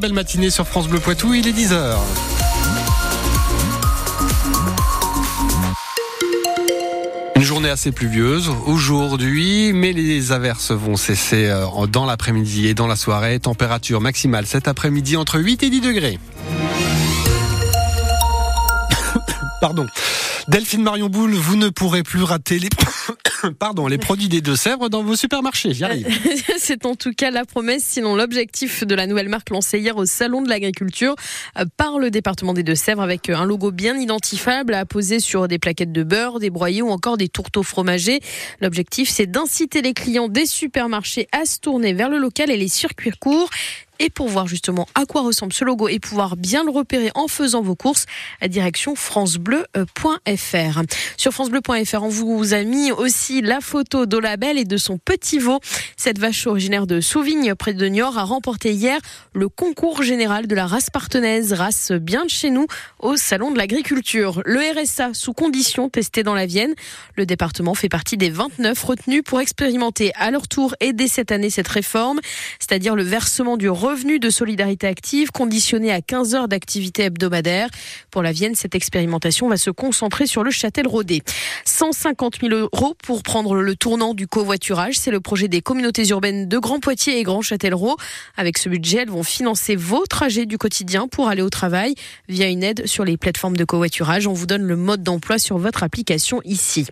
Belle matinée sur France Bleu Poitou, il est 10h. Une journée assez pluvieuse aujourd'hui, mais les averses vont cesser euh, dans l'après-midi et dans la soirée. Température maximale cet après-midi entre 8 et 10 degrés. Pardon. Delphine Marion Boule, vous ne pourrez plus rater les, pardon, les produits des Deux-Sèvres dans vos supermarchés. J'y arrive. C'est en tout cas la promesse, sinon l'objectif de la nouvelle marque lancée hier au Salon de l'Agriculture euh, par le département des Deux-Sèvres avec un logo bien identifiable à poser sur des plaquettes de beurre, des broyés ou encore des tourteaux fromagés. L'objectif, c'est d'inciter les clients des supermarchés à se tourner vers le local et les circuits courts. Et pour voir justement à quoi ressemble ce logo et pouvoir bien le repérer en faisant vos courses, direction francebleu.fr. Sur francebleu.fr, on vous a mis aussi la photo d'Olabelle et de son petit veau. Cette vache originaire de Souvigne près de Niort a remporté hier le concours général de la race partenaise, race bien de chez nous, au Salon de l'Agriculture. Le RSA sous conditions testé dans la Vienne. Le département fait partie des 29 retenus pour expérimenter à leur tour et dès cette année cette réforme, c'est-à-dire le versement du de solidarité active conditionné à 15 heures d'activité hebdomadaire. Pour la Vienne, cette expérimentation va se concentrer sur le Châtel-Rodé. 150 000 euros pour prendre le tournant du covoiturage. C'est le projet des communautés urbaines de Grand Poitiers et Grand Châtellerault. Avec ce budget, elles vont financer vos trajets du quotidien pour aller au travail via une aide sur les plateformes de covoiturage. On vous donne le mode d'emploi sur votre application ici.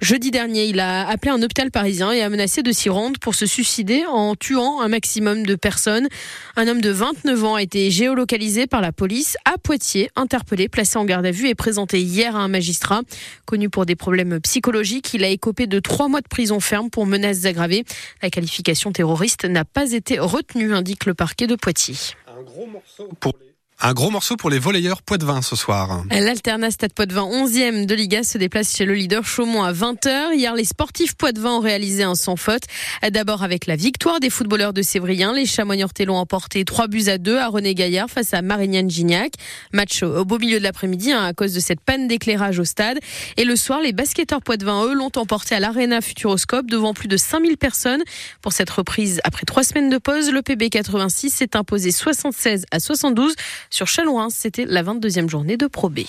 Jeudi dernier, il a appelé un hôpital parisien et a menacé de s'y rendre pour se suicider en tuant un maximum de personnes. Un homme de 29 ans a été géolocalisé par la police à Poitiers, interpellé, placé en garde à vue et présenté hier à un magistrat. Connu pour des problèmes psychologiques, il a écopé de trois mois de prison ferme pour menaces aggravées. La qualification terroriste n'a pas été retenue, indique le parquet de Poitiers. Un gros morceau pour les un gros morceau pour les volleyeurs Poitvin ce soir. L'Alternat Stade Poitvin 11e de Liga se déplace chez le leader Chaumont à 20h. Hier, les sportifs Poitvin ont réalisé un sans faute. D'abord avec la victoire des footballeurs de Sévrien. Les chamois ont emporté 3 buts à 2 à René Gaillard face à Marignane Gignac. Match au beau milieu de l'après-midi hein, à cause de cette panne d'éclairage au stade. Et le soir, les basketteurs Poitvin, eux, l'ont emporté à l'Arena Futuroscope devant plus de 5000 personnes. Pour cette reprise, après trois semaines de pause, le PB 86 s'est imposé 76 à 72 sur Châlons, c'était la 22e journée de Pro B.